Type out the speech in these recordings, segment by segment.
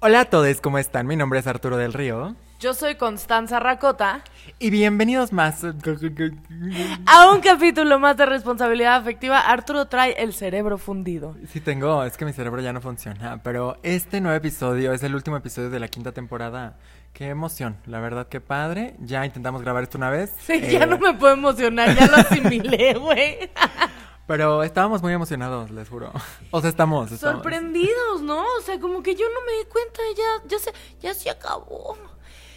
Hola a todos, ¿cómo están? Mi nombre es Arturo del Río. Yo soy Constanza Racota. Y bienvenidos más. A un capítulo más de responsabilidad afectiva. Arturo trae el cerebro fundido. Sí tengo, es que mi cerebro ya no funciona. Pero este nuevo episodio es el último episodio de la quinta temporada. Qué emoción, la verdad, qué padre. Ya intentamos grabar esto una vez. Sí, ya Eh, no me puedo emocionar, ya lo asimilé, güey. Pero estábamos muy emocionados, les juro. O sea, estamos. estamos. Sorprendidos, ¿no? O sea, como que yo no me di cuenta, ya, ya se, ya se acabó.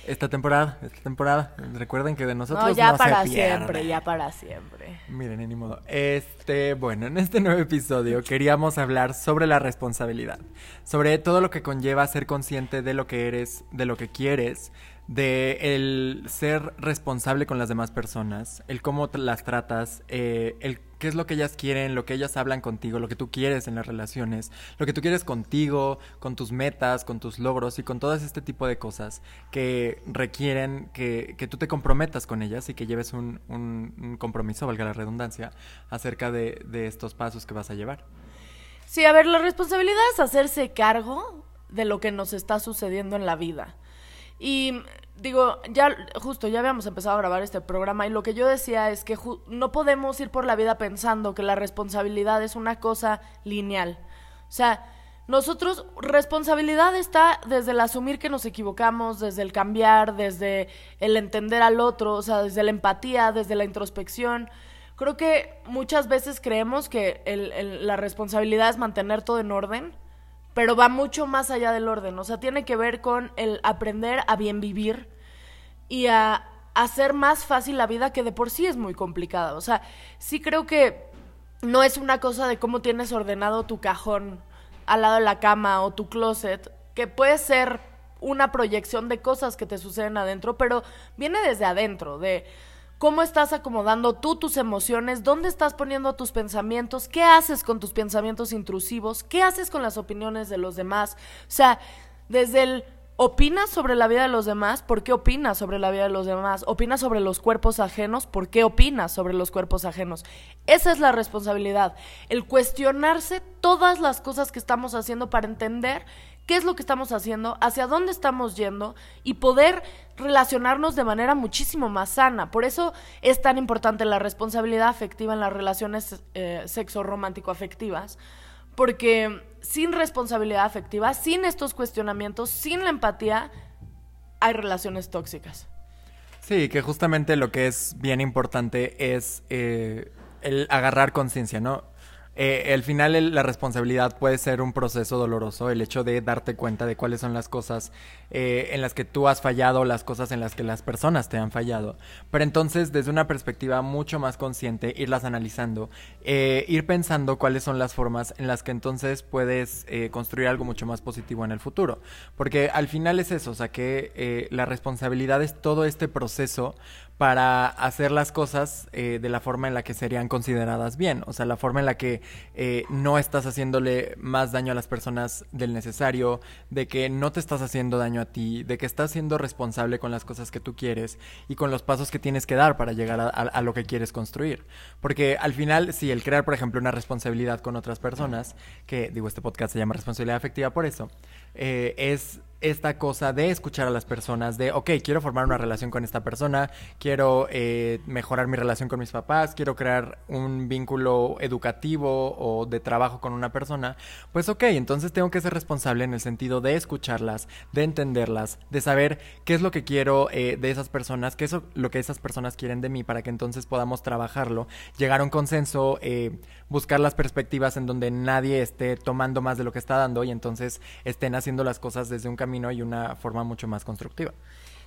Esta temporada, esta temporada. Recuerden que de nosotros No, ya no para se pierde. siempre, ya para siempre. Miren, ni modo. Este, bueno, en este nuevo episodio queríamos hablar sobre la responsabilidad, sobre todo lo que conlleva ser consciente de lo que eres, de lo que quieres, de el ser responsable con las demás personas, el cómo las tratas, eh, el qué es lo que ellas quieren, lo que ellas hablan contigo, lo que tú quieres en las relaciones, lo que tú quieres contigo, con tus metas, con tus logros y con todo este tipo de cosas que requieren que, que tú te comprometas con ellas y que lleves un, un- compromiso, valga la redundancia, acerca de, de estos pasos que vas a llevar. Sí, a ver, la responsabilidad es hacerse cargo de lo que nos está sucediendo en la vida. Y digo, ya justo, ya habíamos empezado a grabar este programa y lo que yo decía es que no podemos ir por la vida pensando que la responsabilidad es una cosa lineal. O sea, nosotros, responsabilidad está desde el asumir que nos equivocamos, desde el cambiar, desde el entender al otro, o sea, desde la empatía, desde la introspección. Creo que muchas veces creemos que el- el- la responsabilidad es mantener todo en orden, pero va mucho más allá del orden. O sea, tiene que ver con el aprender a bien vivir y a hacer más fácil la vida que de por sí es muy complicada. O sea, sí creo que no es una cosa de cómo tienes ordenado tu cajón al lado de la cama o tu closet, que puede ser una proyección de cosas que te suceden adentro, pero viene desde adentro, de cómo estás acomodando tú tus emociones, dónde estás poniendo tus pensamientos, qué haces con tus pensamientos intrusivos, qué haces con las opiniones de los demás. O sea, desde el opinas sobre la vida de los demás, ¿por qué opinas sobre la vida de los demás? ¿Opinas sobre los cuerpos ajenos? ¿Por qué opinas sobre los cuerpos ajenos? Esa es la responsabilidad, el cuestionarse todas las cosas que estamos haciendo para entender qué es lo que estamos haciendo, hacia dónde estamos yendo y poder relacionarnos de manera muchísimo más sana. Por eso es tan importante la responsabilidad afectiva en las relaciones eh, sexo-romántico-afectivas, porque sin responsabilidad afectiva, sin estos cuestionamientos, sin la empatía, hay relaciones tóxicas. Sí, que justamente lo que es bien importante es eh, el agarrar conciencia, ¿no? Eh, al final el- la responsabilidad puede ser un proceso doloroso, el hecho de darte cuenta de cuáles son las cosas eh, en las que tú has fallado, las cosas en las que las personas te han fallado. Pero entonces desde una perspectiva mucho más consciente, irlas analizando, eh, ir pensando cuáles son las formas en las que entonces puedes eh, construir algo mucho más positivo en el futuro. Porque al final es eso, o sea que eh, la responsabilidad es todo este proceso para hacer las cosas eh, de la forma en la que serían consideradas bien, o sea, la forma en la que eh, no estás haciéndole más daño a las personas del necesario, de que no te estás haciendo daño a ti, de que estás siendo responsable con las cosas que tú quieres y con los pasos que tienes que dar para llegar a, lo que quieres construir. Porque al final, si el crear, por ejemplo, una responsabilidad con otras personas, que digo, este podcast se llama responsabilidad afectiva por eso, eh, es esta cosa de escuchar a las personas, de, ok, quiero formar una relación con esta persona, quiero eh, mejorar mi relación con mis papás, quiero crear un vínculo educativo o de trabajo con una persona, pues ok, entonces tengo que ser responsable en el sentido de escucharlas, de entenderlas, de saber qué es lo que quiero eh, de esas personas, qué es lo que esas personas quieren de mí para que entonces podamos trabajarlo, llegar a un consenso, eh, buscar las perspectivas en donde nadie esté tomando más de lo que está dando y entonces estén haciendo las cosas desde un camino y una forma mucho más constructiva.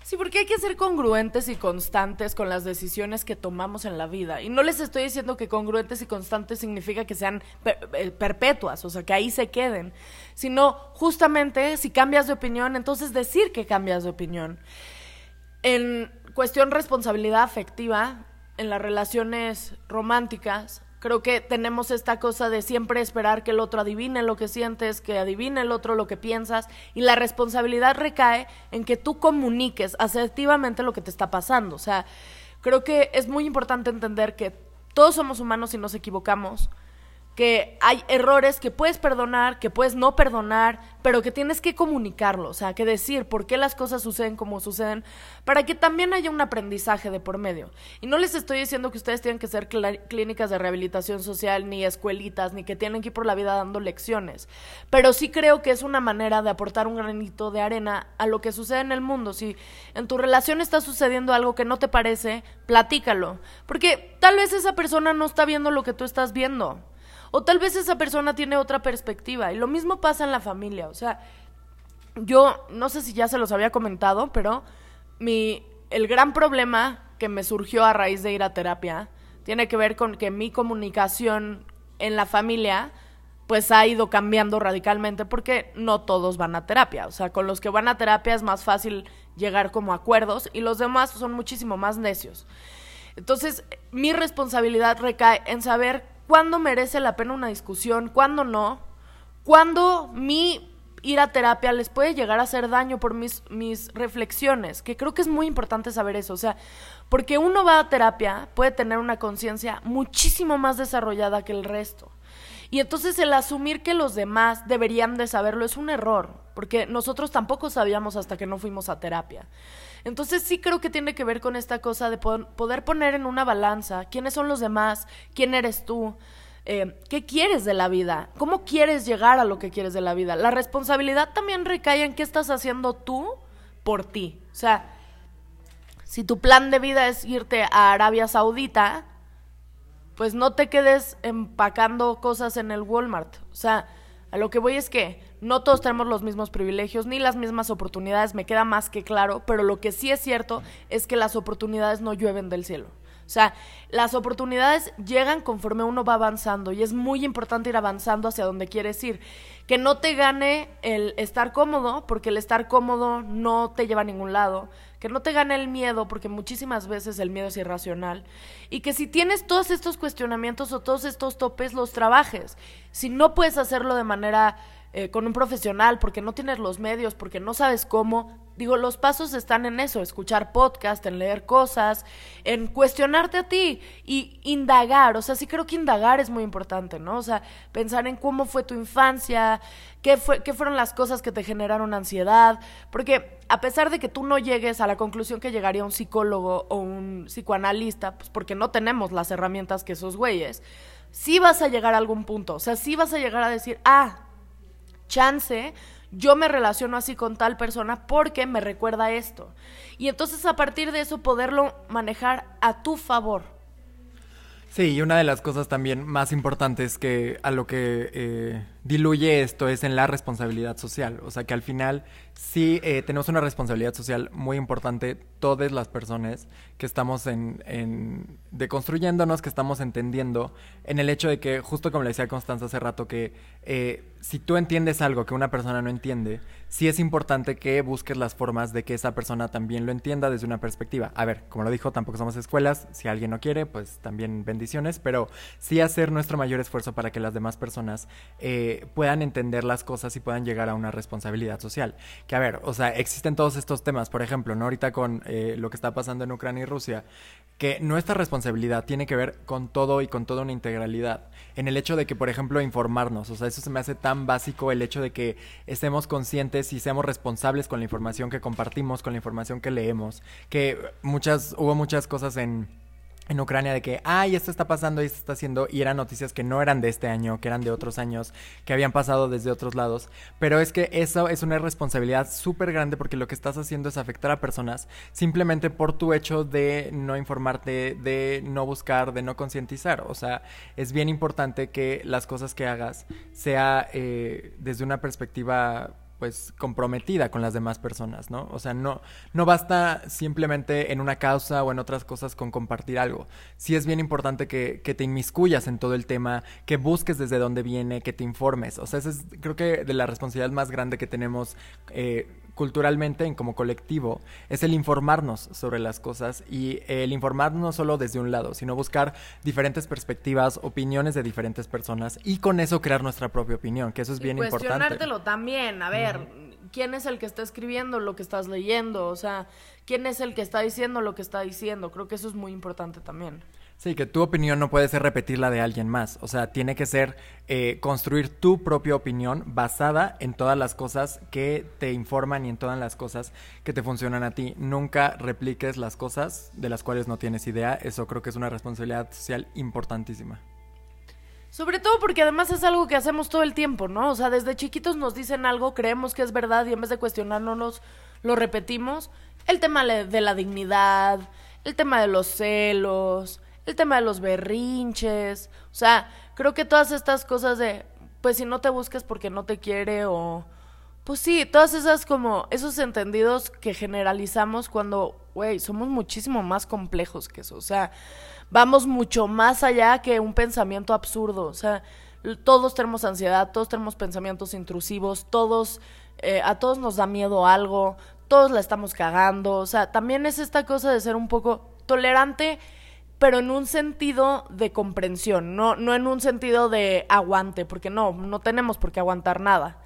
Sí, porque hay que ser congruentes y constantes con las decisiones que tomamos en la vida. Y no les estoy diciendo que congruentes y constantes significa que sean eh, perpetuas, o sea, que ahí se queden, sino justamente si cambias de opinión, entonces decir que cambias de opinión. En cuestión responsabilidad afectiva, en las relaciones románticas, creo que tenemos esta cosa de siempre esperar que el otro adivine lo que sientes, que adivine el otro lo que piensas, y la responsabilidad recae en que tú comuniques asertivamente lo que te está pasando. O sea, creo que es muy importante entender que todos somos humanos y nos equivocamos, que hay errores que puedes perdonar, que puedes no perdonar, pero que tienes que comunicarlo, o sea, que decir por qué las cosas suceden como suceden, para que también haya un aprendizaje de por medio. Y no les estoy diciendo que ustedes tienen que ser clínicas de rehabilitación social, ni escuelitas, ni que tienen que ir por la vida dando lecciones, pero sí creo que es una manera de aportar un granito de arena a lo que sucede en el mundo. Si en tu relación está sucediendo algo que no te parece, platícalo, porque tal vez esa persona no está viendo lo que tú estás viendo. O tal vez esa persona tiene otra perspectiva. Y lo mismo pasa en la familia. O sea, yo no sé si ya se los había comentado, pero mi, el gran problema que me surgió a raíz de ir a terapia tiene que ver con que mi comunicación en la familia pues ha ido cambiando radicalmente porque no todos van a terapia. O sea, con los que van a terapia es más fácil llegar como a acuerdos y los demás son muchísimo más necios. Entonces, mi responsabilidad recae en saber cuándo merece la pena una discusión, cuándo no, cuándo mi ir a terapia les puede llegar a hacer daño por mis, mis reflexiones, que creo que es muy importante saber eso, o sea, porque uno va a terapia puede tener una conciencia muchísimo más desarrollada que el resto. Y entonces el asumir que los demás deberían de saberlo es un error, porque nosotros tampoco sabíamos hasta que no fuimos a terapia. Entonces sí creo que tiene que ver con esta cosa de poder poner en una balanza quiénes son los demás, quién eres tú, eh, qué quieres de la vida, cómo quieres llegar a lo que quieres de la vida. La responsabilidad también recae en qué estás haciendo tú por ti. O sea, si tu plan de vida es irte a Arabia Saudita, pues no te quedes empacando cosas en el Walmart. O sea, a lo que voy es que no todos tenemos los mismos privilegios ni las mismas oportunidades, me queda más que claro, pero lo que sí es cierto es que las oportunidades no llueven del cielo. O sea, las oportunidades llegan conforme uno va avanzando y es muy importante ir avanzando hacia donde quieres ir. Que no te gane el estar cómodo, porque el estar cómodo no te lleva a ningún lado. Que no te gane el miedo, porque muchísimas veces el miedo es irracional. Y que si tienes todos estos cuestionamientos o todos estos topes, los trabajes. Si no puedes hacerlo de manera eh, con un profesional, porque no tienes los medios, porque no sabes cómo. Digo, los pasos están en eso, escuchar podcast, en leer cosas, en cuestionarte a ti y indagar. O sea, sí creo que indagar es muy importante, ¿no? O sea, pensar en cómo fue tu infancia, qué, fue, qué fueron las cosas que te generaron ansiedad. Porque a pesar de que tú no llegues a la conclusión que llegaría un psicólogo o un psicoanalista, pues porque no tenemos las herramientas que esos güeyes, sí vas a llegar a algún punto. O sea, sí vas a llegar a decir, ah, chance, yo me relaciono así con tal persona porque me recuerda esto. Y entonces a partir de eso poderlo manejar a tu favor. Sí, y una de las cosas también más importantes que a lo que eh, diluye esto es en la responsabilidad social. O sea que al final sí eh, tenemos una responsabilidad social muy importante todas las personas que estamos en, en deconstruyéndonos, que estamos entendiendo en el hecho de que, justo como le decía Constanza hace rato, que eh, si tú entiendes algo que una persona no entiende, sí es importante que busques las formas de que esa persona también lo entienda desde una perspectiva. A ver, como lo dijo, tampoco somos escuelas, si alguien no quiere, pues también bendiciones, pero sí hacer nuestro mayor esfuerzo para que las demás personas eh, puedan entender las cosas y puedan llegar a una responsabilidad social. Que a ver, o sea, existen todos estos temas, por ejemplo, ¿no? Ahorita con eh, lo que está pasando en Ucrania y Rusia, que nuestra responsabilidad tiene que ver con todo y con toda una integralidad. En el hecho de que, por ejemplo, informarnos, o sea, eso se me hace tan básico el hecho de que estemos conscientes y seamos responsables con la información que compartimos, con la información que leemos, que muchas, hubo muchas cosas en en Ucrania de que, ay, esto está pasando y esto está haciendo, y eran noticias que no eran de este año, que eran de otros años, que habían pasado desde otros lados. Pero es que eso es una responsabilidad súper grande porque lo que estás haciendo es afectar a personas simplemente por tu hecho de no informarte, de no buscar, de no concientizar. O sea, es bien importante que las cosas que hagas sea eh, desde una perspectiva pues comprometida con las demás personas, ¿no? O sea, no, no basta simplemente en una causa o en otras cosas con compartir algo. Sí es bien importante que, te inmiscuyas en todo el tema, que busques desde dónde viene, que te informes. O sea, esa es creo que de la responsabilidad más grande que tenemos eh, culturalmente en como colectivo es el informarnos sobre las cosas y el informarnos no solo desde un lado, sino buscar diferentes perspectivas, opiniones de diferentes personas y con eso crear nuestra propia opinión, que eso es bien importante. Cuestionártelo también, a ver, ¿quién es el que está escribiendo lo que estás leyendo? O sea, ¿quién es el que está diciendo lo que está diciendo? Creo que eso es muy importante también. Sí, que tu opinión no puede ser repetir la de alguien más. O sea, tiene que ser eh, construir tu propia opinión basada en todas las cosas que te informan y en todas las cosas que te funcionan a ti. Nunca repliques las cosas de las cuales no tienes idea. Eso creo que es una responsabilidad social importantísima. Sobre todo porque además es algo que hacemos todo el tiempo, ¿no? O sea, desde chiquitos nos dicen algo, creemos que es verdad y en vez de cuestionarnos lo repetimos. El tema de la dignidad, el tema de los celos, el tema de los berrinches, o sea, creo que todas estas cosas de, pues si no te buscas porque no te quiere o... Pues sí, todas esas como, esos entendidos que generalizamos cuando, güey, somos muchísimo más complejos que eso, o sea, vamos mucho más allá que un pensamiento absurdo, o sea, todos tenemos ansiedad, todos tenemos pensamientos intrusivos, todos, eh, a todos nos da miedo algo, todos la estamos cagando, o sea, también es esta cosa de ser un poco tolerante pero en un sentido de comprensión, no, no en un sentido de aguante, porque no, no tenemos por qué aguantar nada.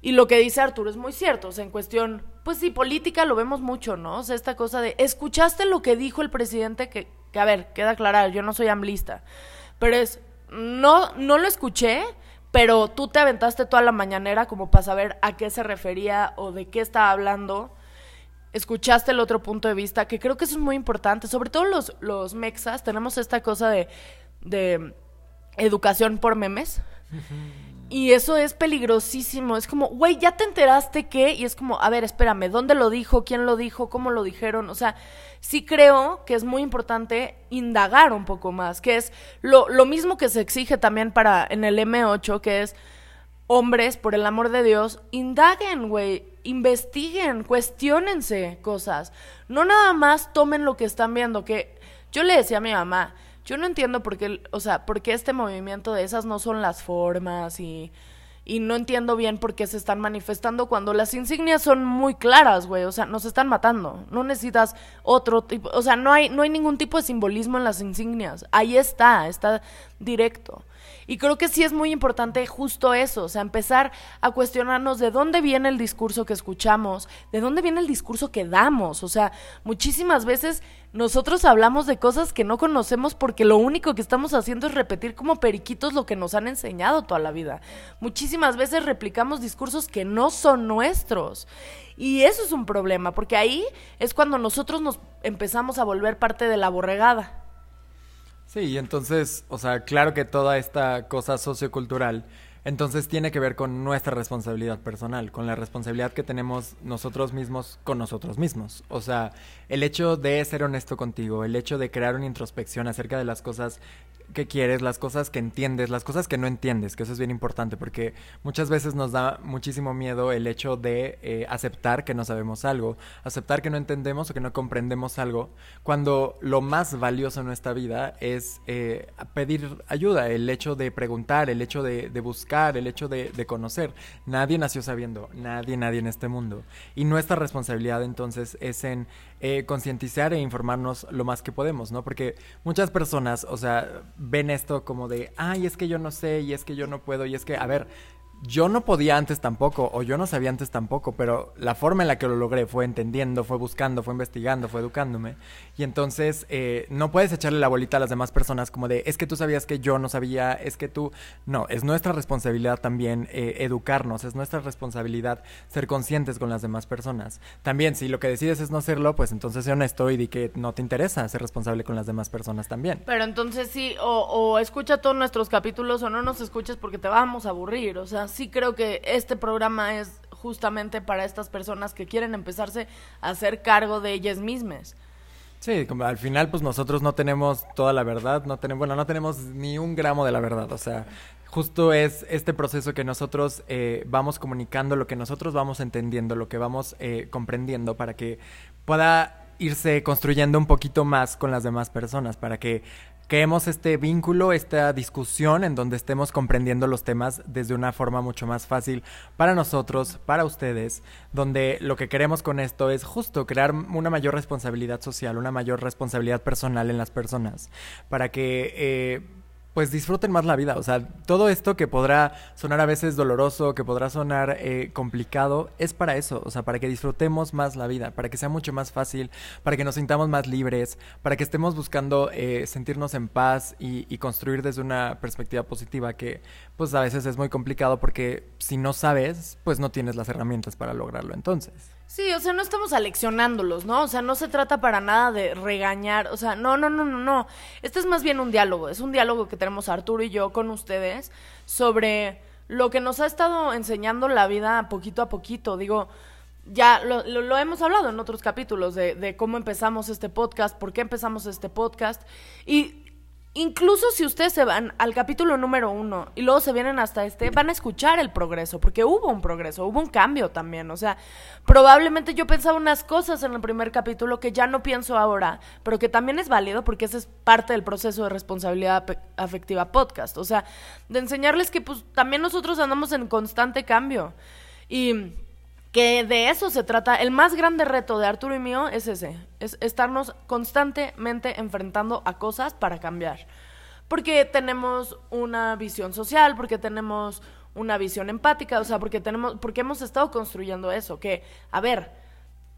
Y lo que dice Arturo es muy cierto, o sea, en cuestión, pues sí, política lo vemos mucho, ¿no? O sea, esta cosa de, ¿escuchaste lo que dijo el presidente? Que, que a ver, queda claro, yo no soy amblista, pero es, no, no lo escuché, pero tú te aventaste toda la mañanera como para saber a qué se refería o de qué estaba hablando escuchaste el otro punto de vista, que creo que eso es muy importante. Sobre todo los, los mexas, tenemos esta cosa de, de educación por memes. Y eso es peligrosísimo. Es como, güey, ¿ya te enteraste qué? Y es como, a ver, espérame, ¿dónde lo dijo? ¿Quién lo dijo? ¿Cómo lo dijeron? O sea, sí creo que es muy importante indagar un poco más, que es lo, lo mismo que se exige también para en el M8, que es hombres, por el amor de Dios, indaguen, güey, investiguen, cuestionense cosas. No nada más tomen lo que están viendo, que yo le decía a mi mamá, yo no entiendo por qué, o sea, por qué este movimiento de esas no son las formas y, y no entiendo bien por qué se están manifestando cuando las insignias son muy claras, güey, o sea, nos están matando. No necesitas otro tipo, o sea, no hay no hay ningún tipo de simbolismo en las insignias. Ahí está, está directo. Y creo que sí es muy importante justo eso, o sea, empezar a cuestionarnos de dónde viene el discurso que escuchamos, de dónde viene el discurso que damos. O sea, muchísimas veces nosotros hablamos de cosas que no conocemos porque lo único que estamos haciendo es repetir como periquitos lo que nos han enseñado toda la vida. Muchísimas veces replicamos discursos que no son nuestros. Y eso es un problema, porque ahí es cuando nosotros nos empezamos a volver parte de la borregada. Sí, y entonces, o sea, claro que toda esta cosa sociocultural entonces tiene que ver con nuestra responsabilidad personal, con la responsabilidad que tenemos nosotros mismos con nosotros mismos. O sea, el hecho de ser honesto contigo, el hecho de crear una introspección acerca de las cosas que quieres, las cosas que entiendes, las cosas que no entiendes, que eso es bien importante porque muchas veces nos da muchísimo miedo el hecho de eh, aceptar que no sabemos algo, aceptar que no entendemos o que no comprendemos algo, cuando lo más valioso en nuestra vida es eh, pedir ayuda, el hecho de preguntar, el hecho de buscar el hecho de, conocer. Nadie nació sabiendo, nadie, nadie en este mundo. Y nuestra responsabilidad entonces es en eh, concientizar e informarnos lo más que podemos, ¿no? Porque muchas personas, o sea, ven esto como de, ay, es que yo no sé, y es que yo no puedo, y es que, a ver, yo no podía antes tampoco, o yo no sabía antes tampoco, pero la forma en la que lo logré fue entendiendo, fue buscando, fue investigando, fue educándome. Y entonces eh, no puedes echarle la bolita a las demás personas como de, es que tú sabías que yo no sabía, es que tú... No, es nuestra responsabilidad también eh, educarnos, es nuestra responsabilidad ser conscientes con las demás personas. También, si lo que decides es no hacerlo, pues entonces sé honesto y di que no te interesa ser responsable con las demás personas también. Pero entonces sí, o, o escucha todos nuestros capítulos o no nos escuches porque te vamos a aburrir, o sea sí creo que este programa es justamente para estas personas que quieren empezarse a hacer cargo de ellas mismas. Sí, como al final pues nosotros no tenemos toda la verdad, no tenemos, bueno, no tenemos ni un gramo de la verdad, o sea, justo es este proceso que nosotros eh, vamos comunicando, lo que nosotros vamos entendiendo, lo que vamos eh, comprendiendo para que pueda irse construyendo un poquito más con las demás personas, para que creemos este vínculo, esta discusión en donde estemos comprendiendo los temas desde una forma mucho más fácil para nosotros, para ustedes, donde lo que queremos con esto es justo crear una mayor responsabilidad social, una mayor responsabilidad personal en las personas, para que... Eh, pues disfruten más la vida. O sea, todo esto que podrá sonar a veces doloroso, que podrá sonar eh, complicado, es para eso. O sea, para que disfrutemos más la vida, para que sea mucho más fácil, para que nos sintamos más libres, para que estemos buscando eh, sentirnos en paz y, y, construir desde una perspectiva positiva que pues a veces es muy complicado porque si no sabes, pues no tienes las herramientas para lograrlo entonces. Sí, o sea, no estamos aleccionándolos, ¿no? O sea, no se trata para nada de regañar, o sea, no, no, no, no, no. Este es más bien un diálogo, es un diálogo que tenemos Arturo y yo con ustedes sobre lo que nos ha estado enseñando la vida poquito a poquito. Digo, ya lo, lo, hemos hablado en otros capítulos de, de cómo empezamos este podcast, por qué empezamos este podcast. Y Incluso si ustedes se van al capítulo número uno y luego se vienen hasta este, van a escuchar el progreso, porque hubo un progreso, hubo un cambio también. O sea, probablemente yo pensaba unas cosas en el primer capítulo que ya no pienso ahora, pero que también es válido porque ese es parte del proceso de responsabilidad afectiva podcast. O sea, de enseñarles que pues también nosotros andamos en constante cambio. Y que de eso se trata. El más grande reto de Arturo y mío es ese, es estarnos constantemente enfrentando a cosas para cambiar. Porque tenemos una visión social, porque tenemos una visión empática, o sea, porque tenemos, porque hemos estado construyendo eso, que, a ver,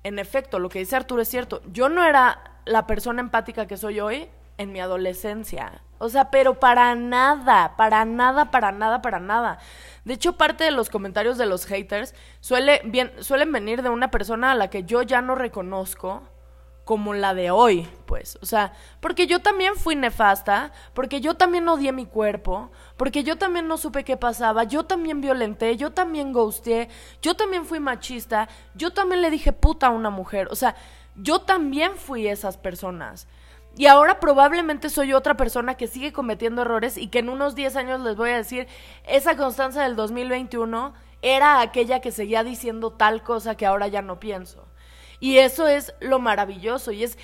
en efecto, lo que dice Arturo es cierto. Yo no era la persona empática que soy hoy en mi adolescencia. O sea, pero para nada, para nada, para nada, para nada. De hecho, parte de los comentarios de los haters suele, bien, suelen venir de una persona a la que yo ya no reconozco como la de hoy, pues. O sea, porque yo también fui nefasta, porque yo también odié mi cuerpo, porque yo también no supe qué pasaba, yo también violenté, yo también ghosteé, yo también fui machista, yo también le dije puta a una mujer. O sea, yo también fui esas personas. Y ahora probablemente soy otra persona que sigue cometiendo errores y que en unos 10 años les voy a decir, esa constancia del 2021 era aquella que seguía diciendo tal cosa que ahora ya no pienso. Y eso es lo maravilloso y es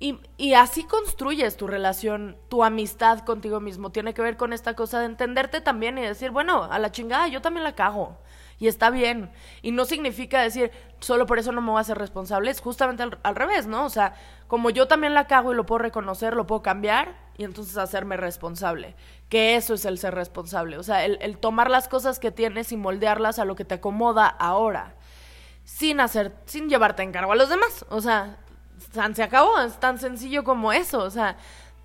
y, y, así construyes tu relación, tu amistad contigo mismo. Tiene que ver con esta cosa de entenderte también y decir, bueno, a la chingada, yo también la cago y está bien. Y no significa decir, solo por eso no me voy a hacer responsable, es justamente al, revés, ¿no? O sea, como yo también la cago y lo puedo reconocer, lo puedo cambiar y entonces hacerme responsable. Que eso es el ser responsable, o sea, el, el tomar las cosas que tienes y moldearlas a lo que te acomoda ahora. Sin hacer, sin llevarte en cargo a los demás. O sea, se acabó, es tan sencillo como eso. O sea,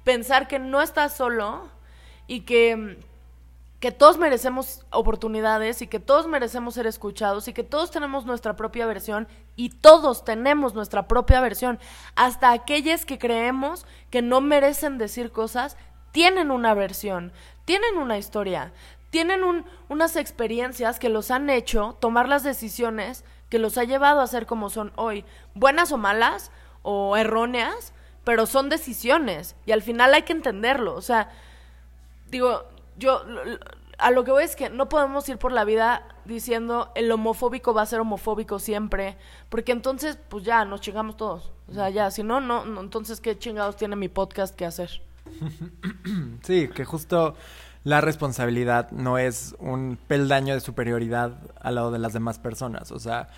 pensar que no estás solo y que que todos merecemos oportunidades y que todos merecemos ser escuchados y que todos tenemos nuestra propia versión y todos tenemos nuestra propia versión. Hasta aquellas que creemos que no merecen decir cosas, tienen una versión, tienen una historia, tienen un, unas experiencias que los han hecho tomar las decisiones que los ha llevado a ser como son hoy, buenas o malas o erróneas, pero son decisiones y al final hay que entenderlo. O sea, digo, yo a lo que voy es que no podemos ir por la vida diciendo el homofóbico va a ser homofóbico siempre, porque entonces pues ya nos chingamos todos. O sea, ya, si no, no, entonces qué chingados tiene mi podcast que hacer. Sí, que justo la responsabilidad no es un peldaño de superioridad al lado de las demás personas. O sea,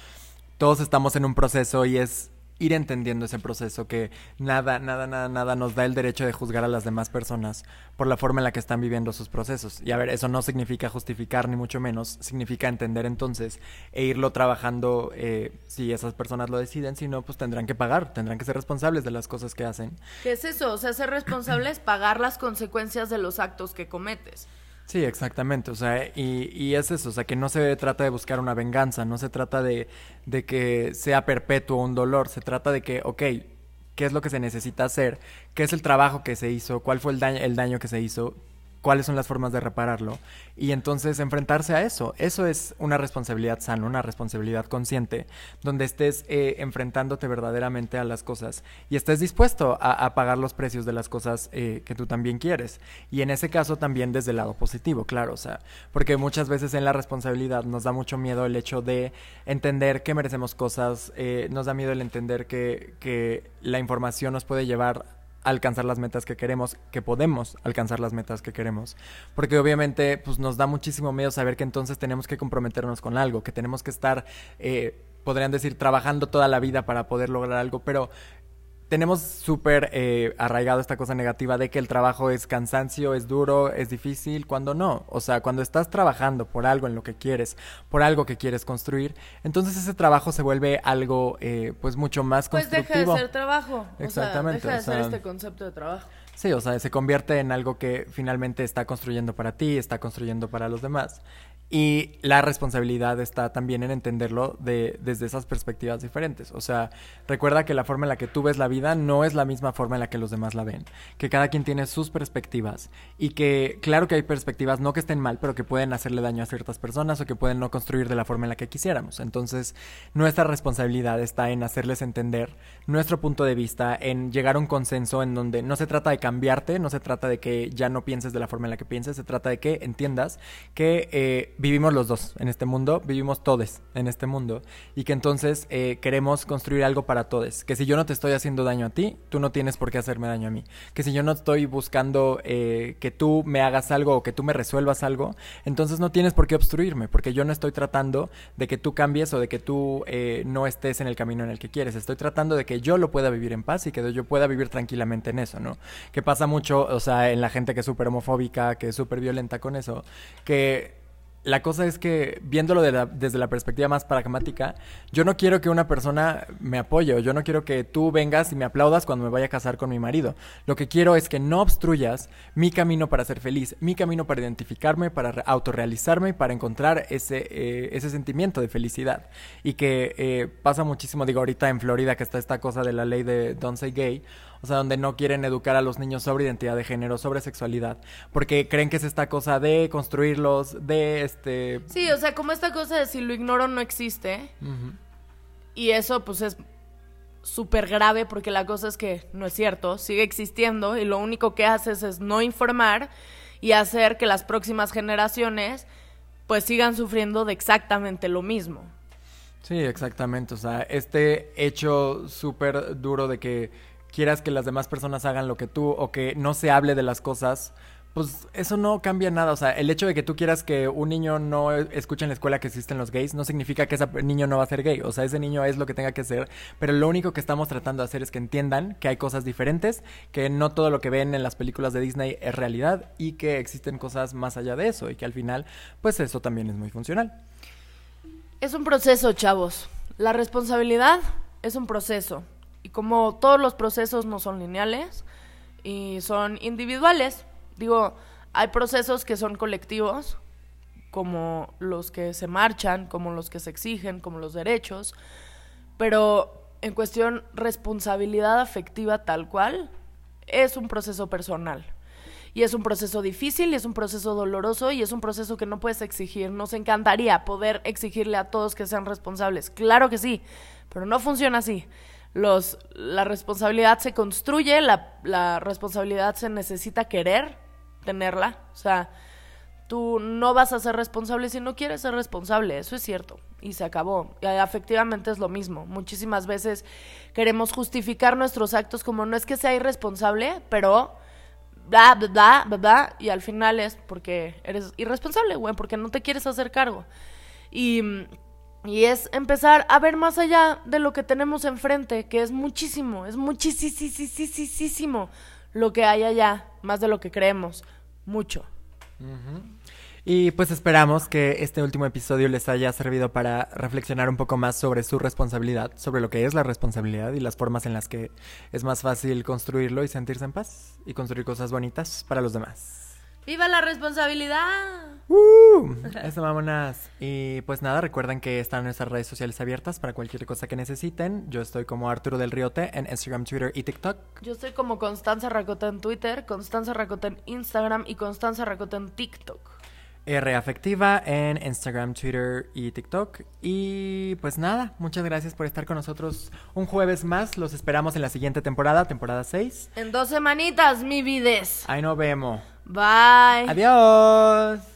todos estamos en un proceso y es ir entendiendo ese proceso, que nada, nada, nada, nada nos da el derecho de juzgar a las demás personas por la forma en la que están viviendo sus procesos. Y a ver, eso no significa justificar ni mucho menos, significa entender entonces e irlo trabajando eh, si esas personas lo deciden, si no, pues tendrán que pagar, tendrán que ser responsables de las cosas que hacen. ¿Qué es eso? O sea, ser responsable es pagar las consecuencias de los actos que cometes. Sí, exactamente, o sea, y, y, es eso, o sea, que no se trata de buscar una venganza, no se trata de, de que sea perpetuo un dolor, se trata de que, ok, ¿qué es lo que se necesita hacer? ¿Qué es el trabajo que se hizo? ¿Cuál fue el daño, el daño que se hizo? Cuáles son las formas de repararlo y entonces enfrentarse a eso. Eso es una responsabilidad sana, una responsabilidad consciente, donde estés eh, enfrentándote verdaderamente a las cosas y estés dispuesto a, pagar los precios de las cosas eh, que tú también quieres. Y en ese caso también desde el lado positivo, claro, o sea, porque muchas veces en la responsabilidad nos da mucho miedo el hecho de entender que merecemos cosas, eh, nos da miedo el entender que, que la información nos puede llevar alcanzar las metas que queremos, que podemos alcanzar las metas que queremos. Porque obviamente pues, nos da muchísimo miedo saber que entonces tenemos que comprometernos con algo, que tenemos que estar, eh, podrían decir, trabajando toda la vida para poder lograr algo, pero tenemos súper eh, arraigado esta cosa negativa de que el trabajo es cansancio, es duro, es difícil, cuando no. O sea, cuando estás trabajando por algo en lo que quieres, por algo que quieres construir, entonces ese trabajo se vuelve algo eh, pues mucho más Pues constructivo. deja de ser trabajo. Exactamente, O sea, deja de o sea- ser este concepto de trabajo. Sí, o sea, se convierte en algo que finalmente está construyendo para ti, está construyendo para los demás. Y la responsabilidad está también en entenderlo de, desde esas perspectivas diferentes. O sea, recuerda que la forma en la que tú ves la vida no es la misma forma en la que los demás la ven. Que cada quien tiene sus perspectivas. Y que, claro que hay perspectivas no que estén mal, pero que pueden hacerle daño a ciertas personas o que pueden no construir de la forma en la que quisiéramos. Entonces, nuestra responsabilidad está en hacerles entender nuestro punto de vista, en llegar a un consenso en donde no se trata de cambiarte, no se trata de que ya no pienses de la forma en la que pienses, se trata de que entiendas que eh, vivimos los dos en este mundo, vivimos todos en este mundo y que entonces eh, queremos construir algo para todos. Que si yo no te estoy haciendo daño a ti, tú no tienes por qué hacerme daño a mí. Que si yo no estoy buscando eh, que tú me hagas algo o que tú me resuelvas algo, entonces no tienes por qué obstruirme, porque yo no estoy tratando de que tú cambies o de que tú eh, no estés en el camino en el que quieres. Estoy tratando de que yo lo pueda vivir en paz y que yo pueda vivir tranquilamente en eso, ¿no? Que pasa mucho, o sea, en la gente que es súper homofóbica, que es súper violenta con eso, que la cosa es que, viéndolo desde la perspectiva más pragmática, yo no quiero que una persona me apoye, o yo no quiero que tú vengas y me aplaudas cuando me vaya a casar con mi marido. Lo que quiero es que no obstruyas mi camino para ser feliz, mi camino para identificarme, para re- autorrealizarme y para encontrar ese, eh, ese sentimiento de felicidad. Y que eh, pasa muchísimo, digo, ahorita en Florida que está esta cosa de la ley de Don't Say Gay, o sea, donde no quieren educar a los niños sobre identidad de género, sobre sexualidad, porque creen que es esta cosa de construirlos, de este... Sí, o sea, como esta cosa de si lo ignoro no existe. Y eso pues es súper grave porque la cosa es que no es cierto, sigue existiendo y lo único que haces es no informar y hacer que las próximas generaciones pues sigan sufriendo de exactamente lo mismo. Sí, exactamente. O sea, este hecho súper duro de que quieras que las demás personas hagan lo que tú o que no se hable de las cosas, pues eso no cambia nada. O sea, el hecho de que tú quieras que un niño no escuche en la escuela que existen los gays no significa que ese niño no va a ser gay. O sea, ese niño es lo que tenga que ser. Pero lo único que estamos tratando de hacer es que entiendan que hay cosas diferentes, que no todo lo que ven en las películas de Disney es realidad y que existen cosas más allá de eso y que al final, pues eso también es muy funcional. Es un proceso, chavos. La responsabilidad es un proceso. Y como todos los procesos no son lineales y son individuales, digo, hay procesos que son colectivos, como los que se marchan, como los que se exigen, como los derechos, pero en cuestión responsabilidad afectiva tal cual, es un proceso personal. Y es un proceso difícil, y es un proceso doloroso, y es un proceso que no puedes exigir. Nos encantaría poder exigirle a todos que sean responsables. Claro que sí, pero no funciona así. Los, la responsabilidad se construye, la, la responsabilidad se necesita querer tenerla. O sea, tú no vas a ser responsable si no quieres ser responsable, eso es cierto, y se acabó. Y afectivamente es lo mismo. Muchísimas veces queremos justificar nuestros actos como no es que sea irresponsable, pero bla, bla, bla, bla, bla, y al final es porque eres irresponsable, güey, porque no te quieres hacer cargo. Y, y es empezar a ver más allá de lo que tenemos enfrente, que es muchísimo, es muchísimo lo que hay allá, más de lo que creemos, mucho. Y pues esperamos que este último episodio les haya servido para reflexionar un poco más sobre su responsabilidad, sobre lo que es la responsabilidad y las formas en las que es más fácil construirlo y sentirse en paz y construir cosas bonitas para los demás. ¡Viva la responsabilidad! ¡Uh! Eso, vámonas. Y pues nada, recuerden que están nuestras redes sociales abiertas para cualquier cosa que necesiten. Yo estoy como Arturo del Riote en Instagram, Twitter y TikTok. Yo estoy como Constanza Racota en Twitter, Constanza Racota en Instagram y Constanza Racota en TikTok. R Afectiva en Instagram, Twitter y TikTok. Y pues nada, muchas gracias por estar con nosotros un jueves más. Los esperamos en la siguiente temporada, temporada 6. En dos semanitas, mi vides. Ahí nos vemos. Bye. Adiós.